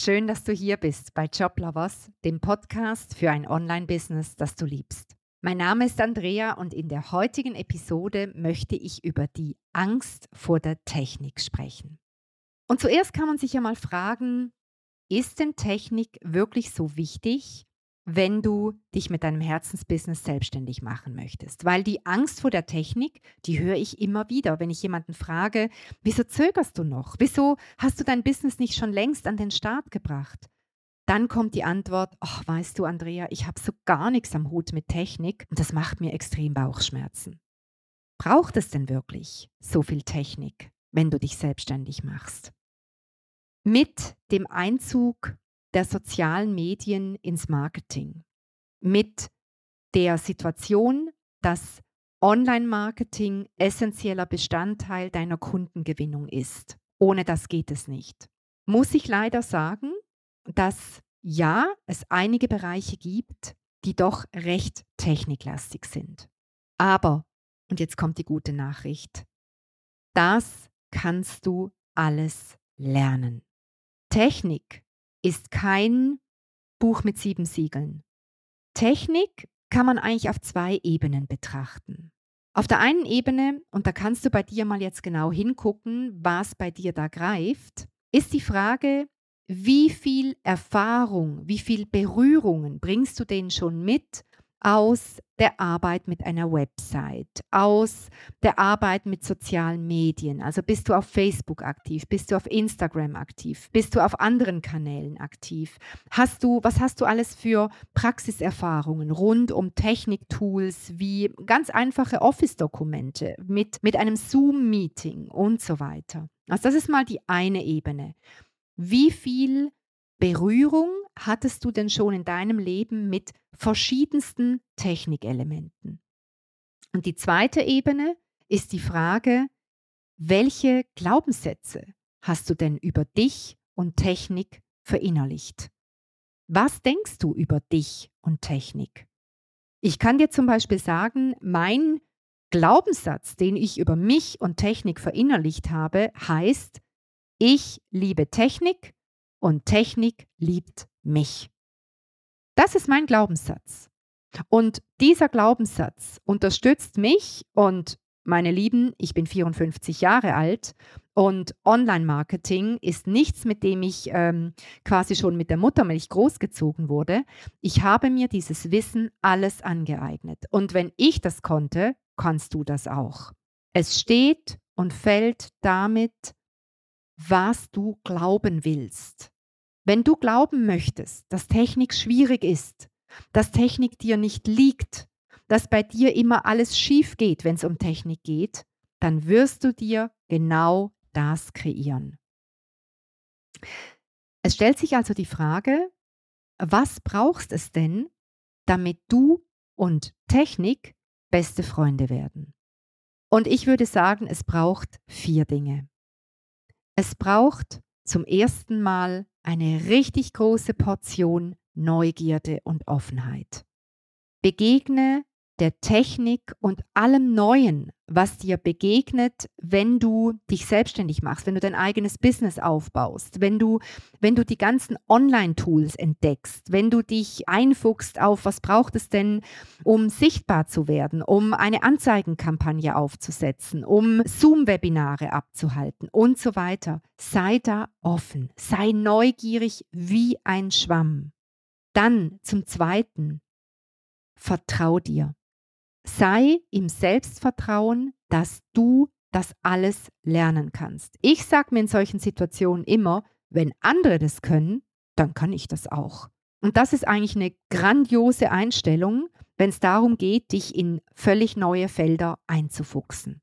Schön, dass du hier bist bei Joblovers, dem Podcast für ein Online-Business, das du liebst. Mein Name ist Andrea und in der heutigen Episode möchte ich über die Angst vor der Technik sprechen. Und zuerst kann man sich ja mal fragen, ist denn Technik wirklich so wichtig wenn du dich mit deinem Herzensbusiness selbstständig machen möchtest. Weil die Angst vor der Technik, die höre ich immer wieder, wenn ich jemanden frage, wieso zögerst du noch? Wieso hast du dein Business nicht schon längst an den Start gebracht? Dann kommt die Antwort, ach, weißt du, Andrea, ich habe so gar nichts am Hut mit Technik und das macht mir extrem Bauchschmerzen. Braucht es denn wirklich so viel Technik, wenn du dich selbstständig machst? Mit dem Einzug der sozialen Medien ins Marketing. Mit der Situation, dass Online-Marketing essentieller Bestandteil deiner Kundengewinnung ist. Ohne das geht es nicht. Muss ich leider sagen, dass ja, es einige Bereiche gibt, die doch recht techniklastig sind. Aber, und jetzt kommt die gute Nachricht, das kannst du alles lernen. Technik ist kein Buch mit sieben Siegeln. Technik kann man eigentlich auf zwei Ebenen betrachten. Auf der einen Ebene, und da kannst du bei dir mal jetzt genau hingucken, was bei dir da greift, ist die Frage, wie viel Erfahrung, wie viel Berührungen bringst du denn schon mit aus der Arbeit mit einer Website, aus der Arbeit mit sozialen Medien. Also bist du auf Facebook aktiv, bist du auf Instagram aktiv, bist du auf anderen Kanälen aktiv? Hast du, was hast du alles für Praxiserfahrungen rund um Techniktools wie ganz einfache Office-Dokumente mit, mit einem Zoom-Meeting und so weiter? Also das ist mal die eine Ebene. Wie viel Berührung hattest du denn schon in deinem Leben mit verschiedensten Technikelementen? Und die zweite Ebene ist die Frage, welche Glaubenssätze hast du denn über dich und Technik verinnerlicht? Was denkst du über dich und Technik? Ich kann dir zum Beispiel sagen, mein Glaubenssatz, den ich über mich und Technik verinnerlicht habe, heißt, ich liebe Technik und Technik liebt mich. Das ist mein Glaubenssatz. Und dieser Glaubenssatz unterstützt mich und meine Lieben, ich bin 54 Jahre alt und Online-Marketing ist nichts, mit dem ich ähm, quasi schon mit der Muttermilch großgezogen wurde. Ich habe mir dieses Wissen alles angeeignet. Und wenn ich das konnte, kannst du das auch. Es steht und fällt damit, was du glauben willst. Wenn du glauben möchtest, dass Technik schwierig ist, dass Technik dir nicht liegt, dass bei dir immer alles schief geht, wenn es um Technik geht, dann wirst du dir genau das kreieren. Es stellt sich also die Frage, was brauchst es denn, damit du und Technik beste Freunde werden? Und ich würde sagen, es braucht vier Dinge. Es braucht zum ersten Mal eine richtig große Portion Neugierde und Offenheit. Begegne der Technik und allem Neuen, was dir begegnet, wenn du dich selbstständig machst, wenn du dein eigenes Business aufbaust, wenn du, wenn du die ganzen Online-Tools entdeckst, wenn du dich einfuchst auf, was braucht es denn, um sichtbar zu werden, um eine Anzeigenkampagne aufzusetzen, um Zoom-Webinare abzuhalten und so weiter. Sei da offen, sei neugierig wie ein Schwamm. Dann zum Zweiten, vertrau dir. Sei im Selbstvertrauen, dass du das alles lernen kannst. Ich sage mir in solchen Situationen immer, wenn andere das können, dann kann ich das auch. Und das ist eigentlich eine grandiose Einstellung, wenn es darum geht, dich in völlig neue Felder einzufuchsen.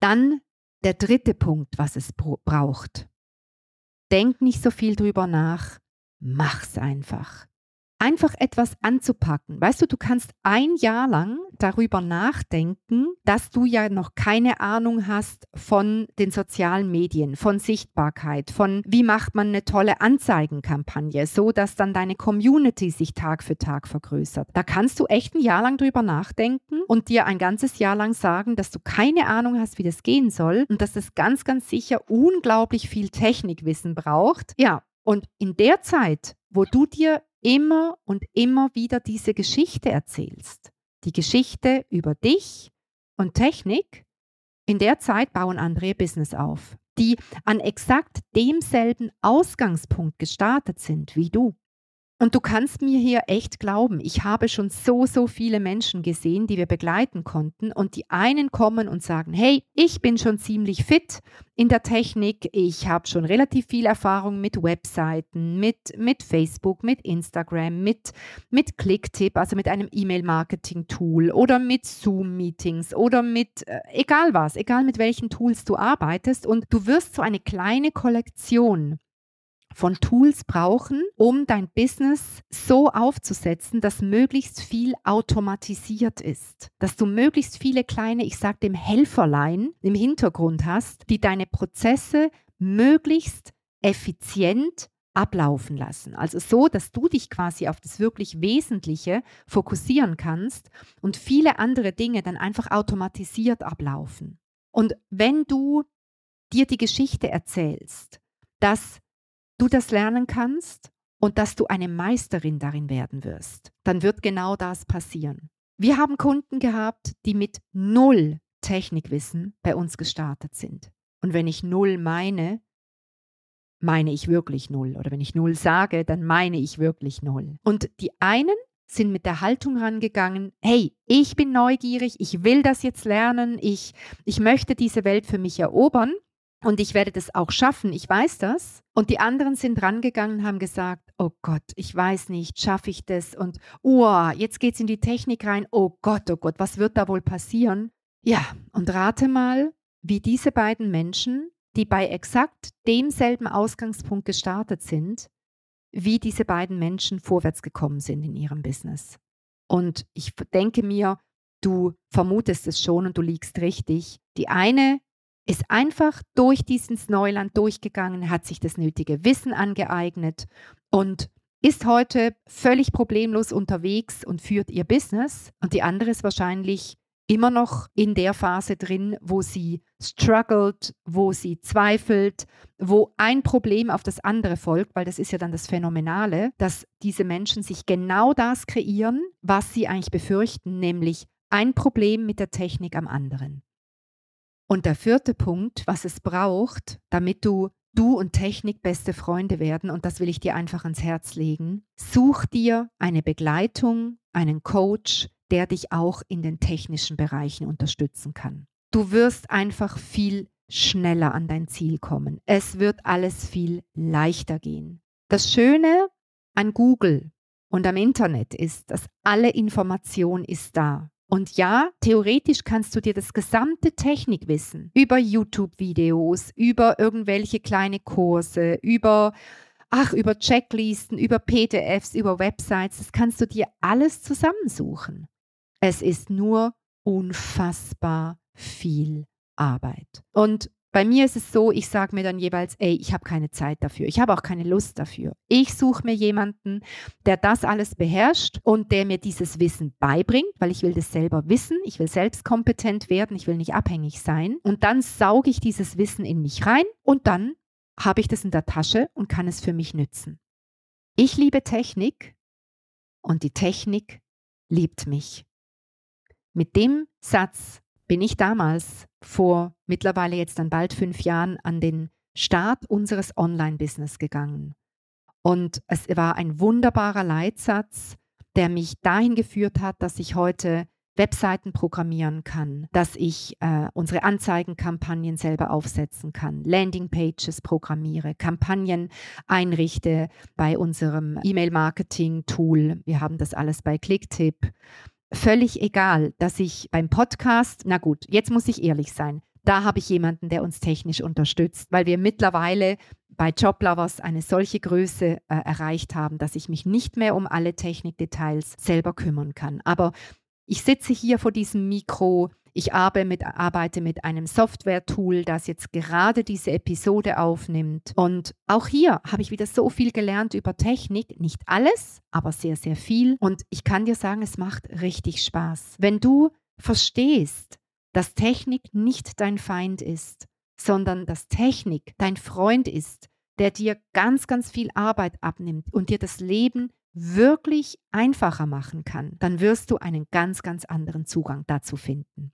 Dann der dritte Punkt, was es braucht. Denk nicht so viel drüber nach, mach's einfach einfach etwas anzupacken. Weißt du, du kannst ein Jahr lang darüber nachdenken, dass du ja noch keine Ahnung hast von den sozialen Medien, von Sichtbarkeit, von wie macht man eine tolle Anzeigenkampagne, so dass dann deine Community sich Tag für Tag vergrößert. Da kannst du echt ein Jahr lang drüber nachdenken und dir ein ganzes Jahr lang sagen, dass du keine Ahnung hast, wie das gehen soll und dass es ganz, ganz sicher unglaublich viel Technikwissen braucht. Ja, Und in der Zeit, wo du dir immer und immer wieder diese Geschichte erzählst, die Geschichte über dich und Technik, in der Zeit bauen andere ihr Business auf, die an exakt demselben Ausgangspunkt gestartet sind wie du. Und du kannst mir hier echt glauben, ich habe schon so, so viele Menschen gesehen, die wir begleiten konnten. Und die einen kommen und sagen, hey, ich bin schon ziemlich fit in der Technik, ich habe schon relativ viel Erfahrung mit Webseiten, mit, mit Facebook, mit Instagram, mit, mit Clicktip, also mit einem E-Mail-Marketing-Tool oder mit Zoom-Meetings oder mit, äh, egal was, egal mit welchen Tools du arbeitest. Und du wirst so eine kleine Kollektion von Tools brauchen, um dein Business so aufzusetzen, dass möglichst viel automatisiert ist. Dass du möglichst viele kleine, ich sage dem Helferlein im Hintergrund hast, die deine Prozesse möglichst effizient ablaufen lassen. Also so, dass du dich quasi auf das wirklich Wesentliche fokussieren kannst und viele andere Dinge dann einfach automatisiert ablaufen. Und wenn du dir die Geschichte erzählst, dass du das lernen kannst und dass du eine Meisterin darin werden wirst, dann wird genau das passieren. Wir haben Kunden gehabt, die mit null Technikwissen bei uns gestartet sind. Und wenn ich null meine, meine ich wirklich null. Oder wenn ich null sage, dann meine ich wirklich null. Und die einen sind mit der Haltung rangegangen, hey, ich bin neugierig, ich will das jetzt lernen, ich, ich möchte diese Welt für mich erobern und ich werde das auch schaffen, ich weiß das. Und die anderen sind rangegangen haben gesagt, oh Gott, ich weiß nicht, schaffe ich das? Und oh, jetzt geht's in die Technik rein, oh Gott, oh Gott, was wird da wohl passieren? Ja, und rate mal, wie diese beiden Menschen, die bei exakt demselben Ausgangspunkt gestartet sind, wie diese beiden Menschen vorwärts gekommen sind in ihrem Business. Und ich denke mir, du vermutest es schon und du liegst richtig. Die eine ist einfach durch dieses Neuland durchgegangen, hat sich das nötige Wissen angeeignet und ist heute völlig problemlos unterwegs und führt ihr Business. Und die andere ist wahrscheinlich immer noch in der Phase drin, wo sie struggelt, wo sie zweifelt, wo ein Problem auf das andere folgt, weil das ist ja dann das Phänomenale, dass diese Menschen sich genau das kreieren, was sie eigentlich befürchten, nämlich ein Problem mit der Technik am anderen. Und der vierte Punkt, was es braucht, damit du du und Technik beste Freunde werden, und das will ich dir einfach ans Herz legen, such dir eine Begleitung, einen Coach, der dich auch in den technischen Bereichen unterstützen kann. Du wirst einfach viel schneller an dein Ziel kommen. Es wird alles viel leichter gehen. Das Schöne an Google und am Internet ist, dass alle Information ist da. Und ja, theoretisch kannst du dir das gesamte Technikwissen über YouTube-Videos, über irgendwelche kleine Kurse, über, ach, über Checklisten, über PDFs, über Websites, das kannst du dir alles zusammensuchen. Es ist nur unfassbar viel Arbeit. Und bei mir ist es so, ich sage mir dann jeweils, ey, ich habe keine Zeit dafür, ich habe auch keine Lust dafür. Ich suche mir jemanden, der das alles beherrscht und der mir dieses Wissen beibringt, weil ich will das selber wissen, ich will selbst kompetent werden, ich will nicht abhängig sein. Und dann sauge ich dieses Wissen in mich rein und dann habe ich das in der Tasche und kann es für mich nützen. Ich liebe Technik und die Technik liebt mich. Mit dem Satz bin ich damals vor mittlerweile jetzt dann bald fünf Jahren an den Start unseres Online-Business gegangen. Und es war ein wunderbarer Leitsatz, der mich dahin geführt hat, dass ich heute Webseiten programmieren kann, dass ich äh, unsere Anzeigenkampagnen selber aufsetzen kann, Landingpages programmiere, Kampagnen einrichte bei unserem E-Mail-Marketing-Tool. Wir haben das alles bei Clicktip völlig egal, dass ich beim Podcast, na gut, jetzt muss ich ehrlich sein, da habe ich jemanden, der uns technisch unterstützt, weil wir mittlerweile bei Joblovers eine solche Größe äh, erreicht haben, dass ich mich nicht mehr um alle Technikdetails selber kümmern kann. Aber ich sitze hier vor diesem Mikro, ich arbeite mit einem Software-Tool, das jetzt gerade diese Episode aufnimmt. Und auch hier habe ich wieder so viel gelernt über Technik. Nicht alles, aber sehr, sehr viel. Und ich kann dir sagen, es macht richtig Spaß. Wenn du verstehst, dass Technik nicht dein Feind ist, sondern dass Technik dein Freund ist, der dir ganz, ganz viel Arbeit abnimmt und dir das Leben wirklich einfacher machen kann, dann wirst du einen ganz, ganz anderen Zugang dazu finden.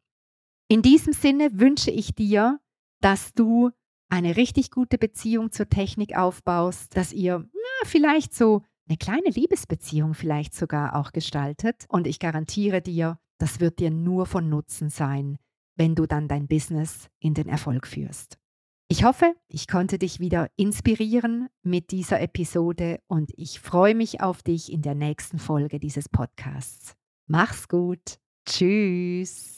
In diesem Sinne wünsche ich dir, dass du eine richtig gute Beziehung zur Technik aufbaust, dass ihr na, vielleicht so eine kleine Liebesbeziehung vielleicht sogar auch gestaltet. Und ich garantiere dir, das wird dir nur von Nutzen sein, wenn du dann dein Business in den Erfolg führst. Ich hoffe, ich konnte dich wieder inspirieren mit dieser Episode und ich freue mich auf dich in der nächsten Folge dieses Podcasts. Mach's gut. Tschüss.